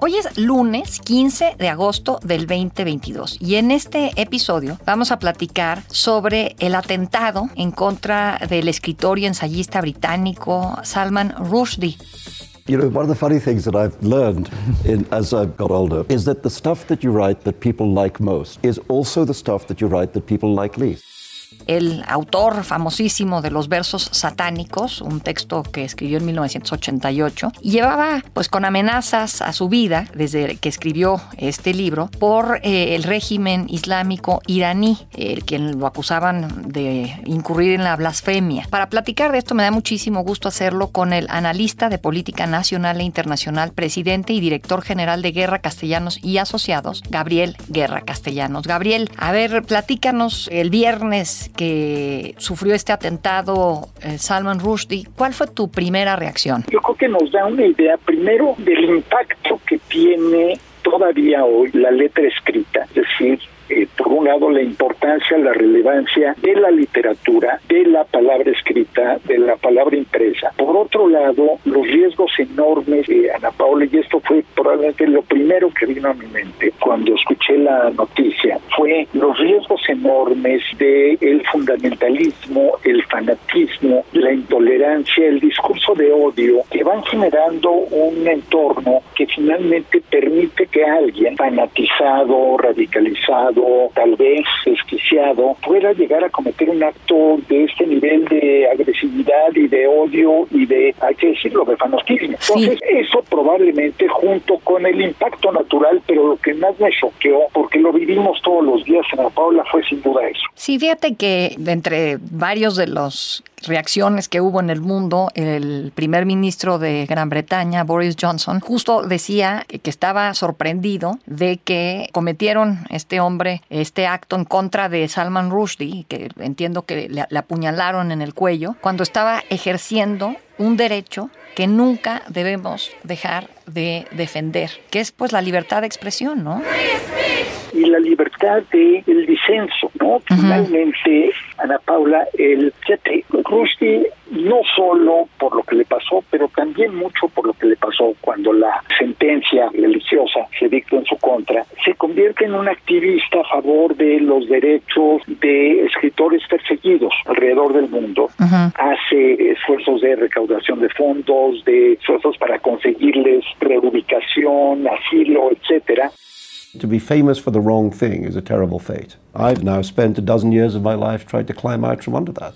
Hoy es lunes 15 de agosto del 2022 y en este episodio vamos a platicar sobre el atentado en contra del escritor y ensayista británico Salman Rushdie. You know, one of the funny things that I've learned in, as I've got older is that the stuff that you write that people like most is also the stuff that you write that people like least el autor famosísimo de los versos satánicos, un texto que escribió en 1988, y llevaba pues con amenazas a su vida desde que escribió este libro por eh, el régimen islámico iraní, el quien lo acusaban de incurrir en la blasfemia. Para platicar de esto me da muchísimo gusto hacerlo con el analista de política nacional e internacional, presidente y director general de Guerra Castellanos y Asociados, Gabriel Guerra Castellanos. Gabriel, a ver, platícanos el viernes que sufrió este atentado eh, Salman Rushdie, ¿cuál fue tu primera reacción? Yo creo que nos da una idea primero del impacto que tiene todavía hoy la letra escrita, es decir, eh, por un lado, la importancia, la relevancia de la literatura, de la palabra escrita, de la palabra impresa. Por otro lado, los riesgos enormes, de Ana Paula, y esto fue probablemente lo primero que vino a mi mente cuando escuché la noticia, fue los riesgos enormes de el fundamentalismo, el fanatismo, la intolerancia, el discurso de odio que van generando un entorno que finalmente permite que alguien fanatizado, radicalizado, tal vez desquiciado, pueda llegar a cometer un acto de este nivel de agresividad y de odio y de, hay que decirlo, de fanatismo. Entonces, eso probablemente junto con el impacto natural, pero lo que más me choqueó, porque lo vivimos todos los días en La Paula, fue sin duda eso. Sí, fíjate que entre varios de los reacciones que hubo en el mundo, el primer ministro de Gran Bretaña, Boris Johnson, justo decía que estaba sorprendido de que cometieron este hombre este acto en contra de Salman Rushdie, que entiendo que le, apuñalaron en el cuello, cuando estaba ejerciendo un derecho que nunca debemos dejar de defender, que es pues la libertad de expresión, ¿no? Y la libertad de el disenso, ¿no? Finalmente, Ana Paula, el fíjate, Rusty no solo por lo que le pasó, pero también mucho por lo que le pasó cuando la sentencia religiosa se dictó en su contra, se convierte en un activista a favor de los derechos de escritores perseguidos alrededor del mundo. Hace esfuerzos de recaudación de fondos, de esfuerzos para conseguirles reubicación, asilo, etcétera. To be famous for the wrong thing is a terrible fate. I've now spent a dozen years of my life trying to climb out from under that.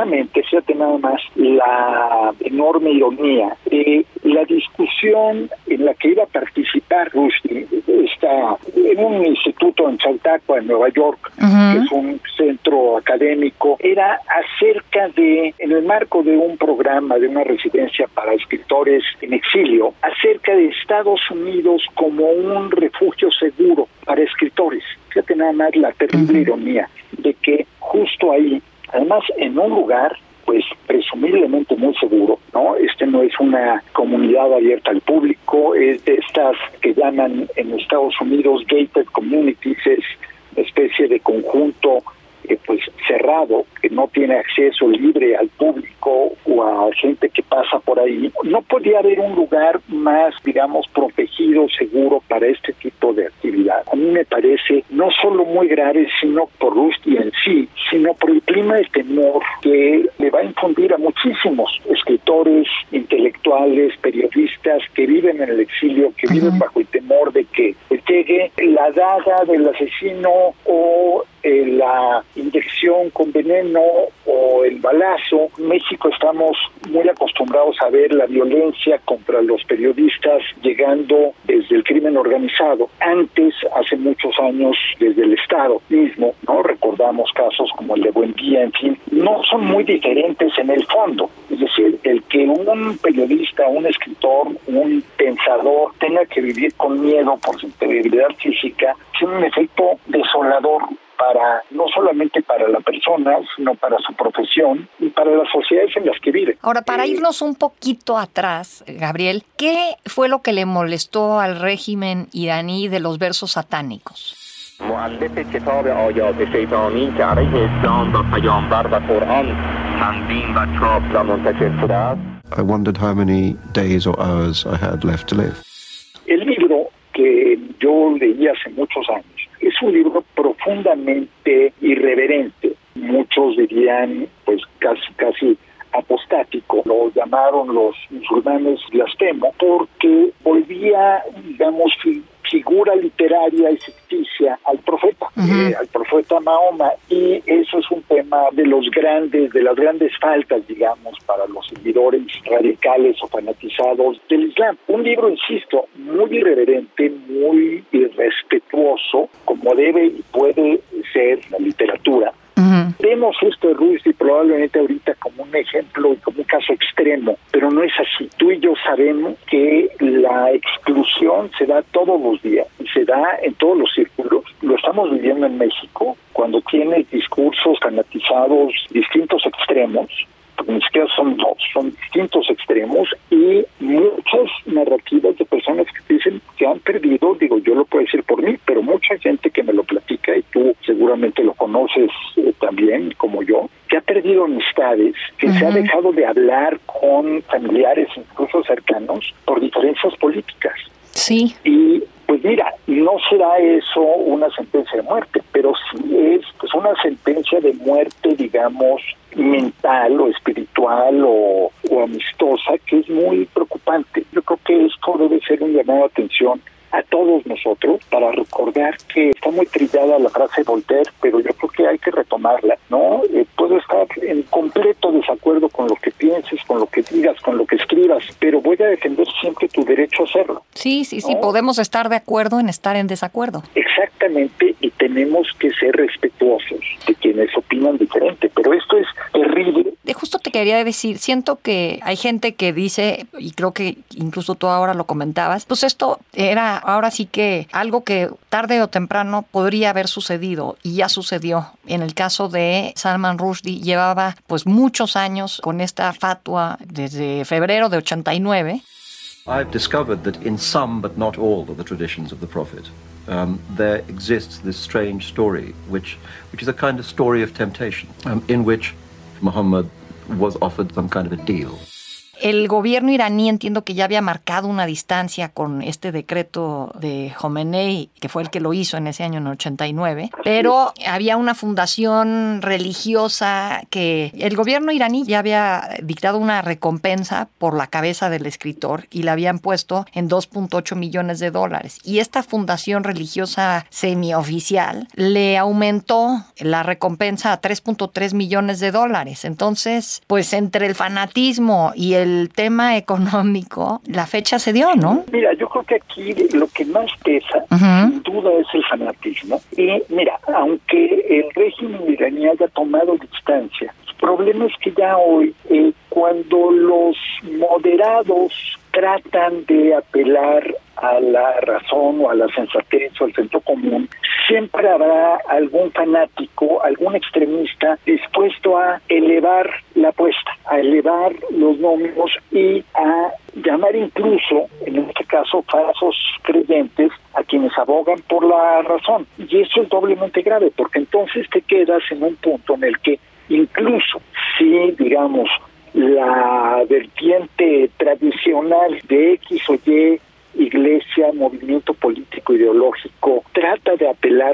Precisamente, fíjate nada más, la enorme ironía de la discusión en la que iba a participar Rushdie, está en un instituto en Chautauqua, en Nueva York, que es un centro académico, era acerca de, en el marco de un programa, de una residencia para escritores en exilio, acerca de Estados Unidos como un refugio seguro para escritores. Fíjate nada más la terrible ironía de que justo ahí además en un lugar pues presumiblemente muy seguro, ¿no? Este no es una comunidad abierta al público, es de estas que llaman en Estados Unidos gated communities, es una especie de conjunto eh, pues cerrado, que no tiene acceso libre al público o a gente que pasa por ahí. No podía haber un lugar más, digamos, protegido, seguro para este tipo de actividad. A mí me parece no solo muy grave, sino por Rusty en sí, sino por el clima de temor que le va a infundir a muchísimos escritores, intelectuales, periodistas que viven en el exilio, que viven bajo el temor de que llegue la daga del asesino o eh, la con veneno o el balazo. En México estamos muy acostumbrados a ver la violencia contra los periodistas llegando desde el crimen organizado. Antes, hace muchos años, desde el Estado mismo, ¿no? Recordamos casos como el de Buendía, en fin, no son muy diferentes en el fondo. Es decir, el que un periodista, un escritor, un pensador tenga que vivir con miedo por su integridad física tiene un efecto desolador para no solamente para la persona, sino para su profesión y para las sociedades en las que vive. Ahora, para eh, irnos un poquito atrás, Gabriel, ¿qué fue lo que le molestó al régimen iraní de los versos satánicos? I wondered how many days or hours I had left to live. El libro que yo leí hace muchos años es un libro profundamente irreverente. Muchos dirían, pues casi, casi apostático, lo llamaron los musulmanes blasfemo, porque volvía, digamos, figura literaria y ficticia al profeta, eh, al profeta Mahoma, y eso es un tema de los grandes, de las grandes faltas, digamos, para los seguidores radicales o fanatizados del Islam. Un libro, insisto, muy irreverente, muy irrespetuoso, como debe y puede ser la literatura, Vemos esto de Ruiz y probablemente ahorita como un ejemplo y como un caso extremo, pero no es así. Tú y yo sabemos que la exclusión se da todos los días y se da en todos los círculos. Lo estamos viviendo en México cuando tienes discursos fanatizados distintos extremos ni siquiera son dos, son distintos extremos y muchas narrativas de personas que dicen que han perdido, digo, yo lo puedo decir por mí, pero mucha gente que me lo platica y tú seguramente lo conoces eh, también como yo, que ha perdido amistades, que se ha dejado de hablar con familiares, incluso cercanos, por diferencias políticas. Sí. Y pues mira, no será eso una sentencia de muerte, pero sí es pues una sentencia de muerte, digamos, mental o espiritual o, o amistosa, que es muy preocupante. Yo creo que esto debe ser un llamado de atención a todos nosotros para recordar que está muy trillada la frase Voltaire, pero yo creo que hay que retomarla, ¿no? Eh, puedo estar en completo desacuerdo con lo que pienses, con lo que digas, con lo que escribas, pero voy a defender siempre tu derecho a hacerlo. Sí, sí, sí, podemos estar de acuerdo en estar en desacuerdo. Exactamente, tenemos que ser respetuosos de quienes opinan diferente, pero esto es terrible. De justo te quería decir, siento que hay gente que dice, y creo que incluso tú ahora lo comentabas, pues esto era ahora sí que algo que tarde o temprano podría haber sucedido y ya sucedió. En el caso de Salman Rushdie llevaba pues muchos años con esta fatua desde febrero de 89. I've discovered that in some but not all of the traditions of the prophet um, there exists this strange story which which is a kind of story of temptation um, in which Muhammad was offered some kind of a deal. El gobierno iraní entiendo que ya había marcado una distancia con este decreto de Khomeini, que fue el que lo hizo en ese año en el 89, pero había una fundación religiosa que el gobierno iraní ya había dictado una recompensa por la cabeza del escritor y la habían puesto en 2.8 millones de dólares. Y esta fundación religiosa semioficial le aumentó la recompensa a 3.3 millones de dólares. Entonces, pues entre el fanatismo y el el tema económico, la fecha se dio, ¿no? Mira, yo creo que aquí lo que más pesa, sin duda, es el fanatismo. Y mira, aunque el régimen iraní haya tomado distancia, el problema es que ya hoy, eh, cuando los moderados tratan de apelar a la razón o a la sensatez o al centro común, siempre habrá algún fanático, algún extremista dispuesto a elevar la apuesta, a elevar los números y a llamar incluso, en este caso, falsos creyentes a quienes abogan por la razón. Y eso es doblemente grave, porque entonces te quedas en un punto en el que incluso si, digamos, la vertiente tradicional de X o Y iglesia, movimiento político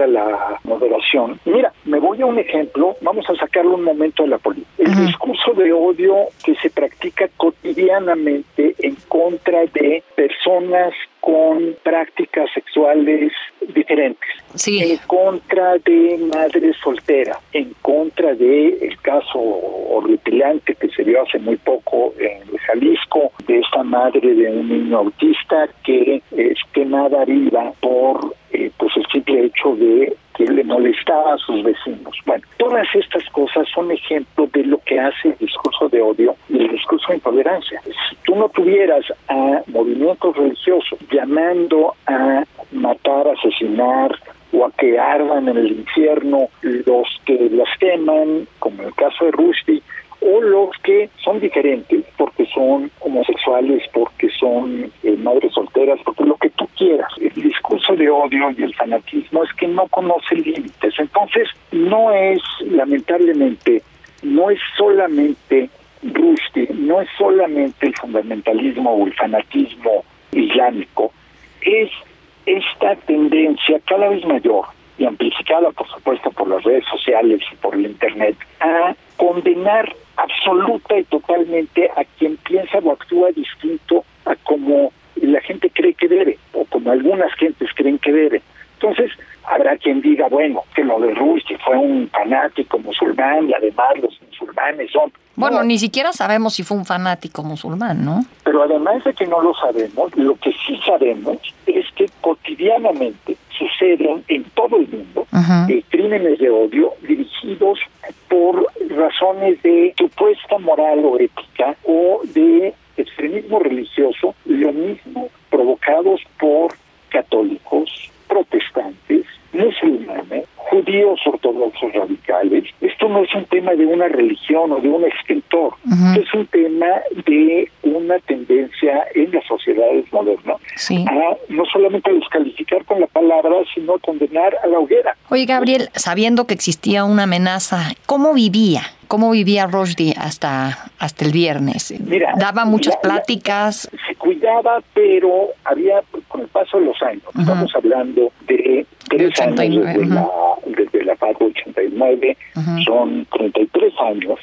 a la moderación. Mira, me voy a un ejemplo, vamos a sacarlo un momento de la política. El discurso de odio que se practica cotidianamente en contra de personas con prácticas sexuales diferentes, en contra de madres solteras, en contra de el caso horripilante que se dio hace muy poco en Jalisco de esta madre de un niño autista que es quemada viva por eh, pues el simple hecho de que le molestaba a sus vecinos. Bueno, todas estas cosas son ejemplos de lo que hace el discurso de odio y el discurso de intolerancia. Si tú no tuvieras a movimientos religiosos llamando a matar, asesinar o a que ardan en el infierno los que las queman, como en el caso de Rushdie, o los que son diferentes porque son homosexuales, porque son eh, madres solteras, porque lo quieras. El discurso de odio y el fanatismo es que no conoce límites. Entonces, no es, lamentablemente, no es solamente Rushdie, no es solamente el fundamentalismo o el fanatismo islámico, es esta tendencia cada vez mayor y amplificada, por supuesto, por las redes sociales y por el Internet, a condenar absoluta y totalmente a quien piensa o actúa distinto a como la gente cree que debe, o como algunas gentes creen que debe. Entonces, habrá quien diga, bueno, que lo de Rusty fue un fanático musulmán y además los musulmanes son... Bueno, ni siquiera sabemos si fue un fanático musulmán, ¿no? Pero además de que no lo sabemos, lo que sí sabemos es que cotidianamente suceden en todo el mundo eh, crímenes de odio dirigidos por razones de supuesta moral o ética o de extremismo religioso, lo mismo provocados por católicos, protestantes, musulmanes, judíos ortodoxos radicales. Esto no es un tema de una religión o de un escritor, es un tema de una tendencia en las sociedades modernas a no solamente descalificar con la palabra, sino a condenar a la hoguera. Oye, Gabriel, sabiendo que existía una amenaza, ¿cómo vivía? ¿Cómo vivía Rushdie hasta, hasta el viernes? Mira, ¿Daba muchas pláticas? Se cuidaba, pero había, con el paso de los años, estamos hablando de tres años desde, la, desde la 89, son 33 años,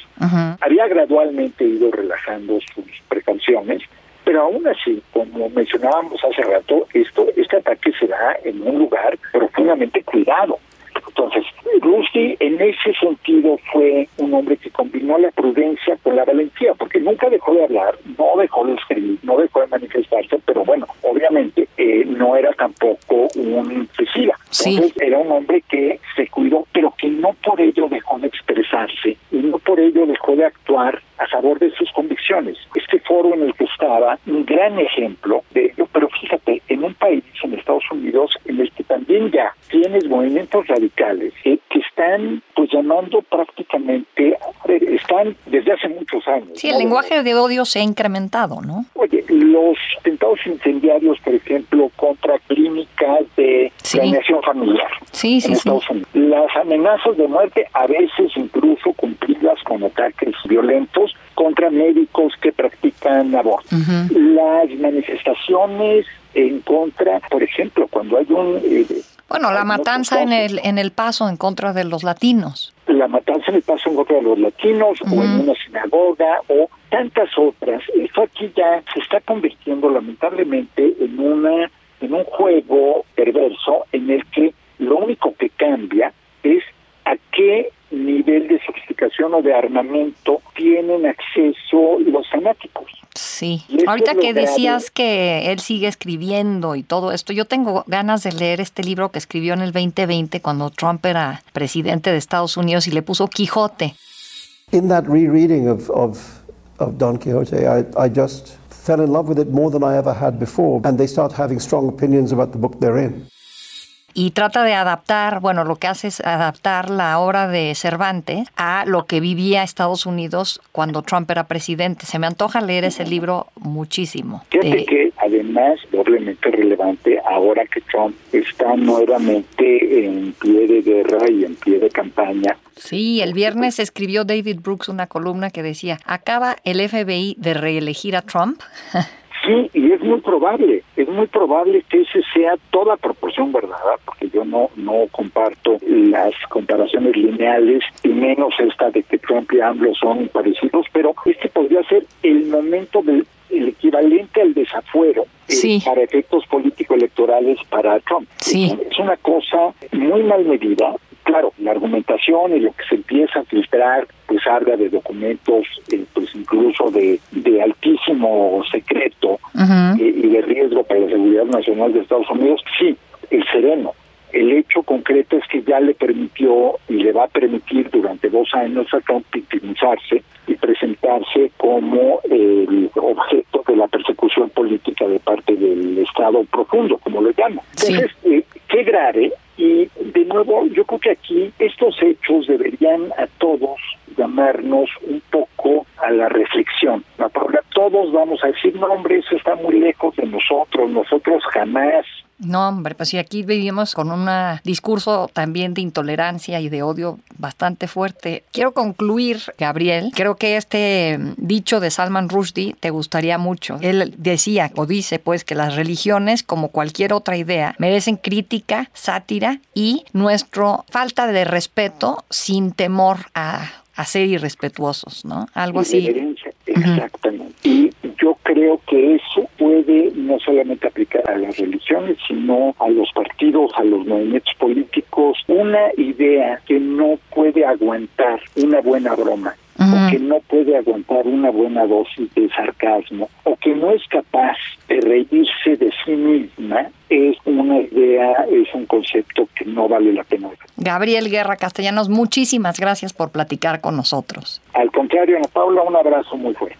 había gradualmente ido relajando sus precauciones, pero aún así, como mencionábamos hace rato, esto este ataque se da en un lugar profundamente cuidado. Entonces, Rusty en ese sentido fue un hombre que combinó la prudencia con la valentía, porque nunca dejó de hablar, no dejó de escribir, no dejó de manifestarse, pero bueno, obviamente eh, no era tampoco un suicida. Entonces, era un hombre que se cuidó, pero que no por ello dejó de expresarse y no por ello dejó de actuar a favor de sus convicciones. Este foro en el que estaba, un gran ejemplo de ello, pero fíjate, en un país, en Estados Unidos, en el que también ya tienes movimientos radicales que están pues llamando prácticamente, están desde hace muchos años. Sí, el lenguaje de odio se ha incrementado, ¿no? Oye, los atentados incendiarios, por ejemplo, contra clínicas de planeación familiar. Sí, sí, sí. Las amenazas de muerte, a veces incluso cumplidas con ataques violentos contra médicos que practican aborto. Las manifestaciones en contra, por ejemplo, cuando hay un... Eh, bueno, la matanza en el, en el paso en contra de los latinos. La matanza en el paso en contra de los latinos o en una sinagoga o tantas otras. Esto aquí ya se está convirtiendo lamentablemente en una en un juego perverso en el que lo único que cambia es a qué nivel de sofisticación o de armamento tienen acceso los fanáticos. Sí, ahorita que decías que él sigue escribiendo y todo esto, yo tengo ganas de leer este libro que escribió en el 2020 cuando Trump era presidente de Estados Unidos y le puso Quijote. In that rereading of, of, of Don Quixote, I, I just fell in love with it more than I ever had before, and they start having strong opinions about the book they're in y trata de adaptar, bueno, lo que hace es adaptar la obra de Cervantes a lo que vivía Estados Unidos cuando Trump era presidente. Se me antoja leer ese libro muchísimo. Fíjate que además, doblemente relevante, ahora que Trump está nuevamente en pie de guerra y en pie de campaña. Sí, el viernes escribió David Brooks una columna que decía, ¿acaba el FBI de reelegir a Trump? Sí, y es muy probable, es muy probable que ese sea toda proporción verdadera, porque yo no no comparto las comparaciones lineales y menos esta de que Trump y AMLO son parecidos, pero este podría ser el momento del el equivalente al desafuero eh, para efectos político-electorales para Trump. Sí. Es una cosa muy mal medida, claro, la argumentación y lo que se empieza a filtrar, pues habla de documentos, eh, pues incluso de, de altísimo secreto eh, y de riesgo para la seguridad nacional de Estados Unidos. Sí, el sereno. El hecho concreto es que ya le permitió y le va a permitir durante dos años a Trump victimizarse y presentarse como el objeto de la persecución política de parte del Estado profundo, como lo llamo. Entonces, eh, qué grave y de nuevo, yo creo que aquí estos hechos deberían a todos llamarnos un poco a la reflexión. Todos vamos a decir, no hombre, eso está muy lejos de nosotros, nosotros jamás no, hombre, pues sí, aquí vivimos con un discurso también de intolerancia y de odio bastante fuerte. Quiero concluir, Gabriel, creo que este dicho de Salman Rushdie te gustaría mucho. Él decía o dice pues que las religiones, como cualquier otra idea, merecen crítica, sátira y nuestro falta de respeto sin temor a, ser irrespetuosos, ¿no? Algo así. Exactamente. Y yo creo que eso puede no solamente aplicar a las religiones, sino a los partidos, a los movimientos políticos, una idea que no puede aguantar una buena broma, o que no puede aguantar una buena dosis de sarcasmo, o que no es capaz reírse de sí misma, es una idea, es un concepto que no vale la pena. Gabriel Guerra Castellanos, muchísimas gracias por platicar con nosotros. Al contrario, Ana Paula, un abrazo muy fuerte.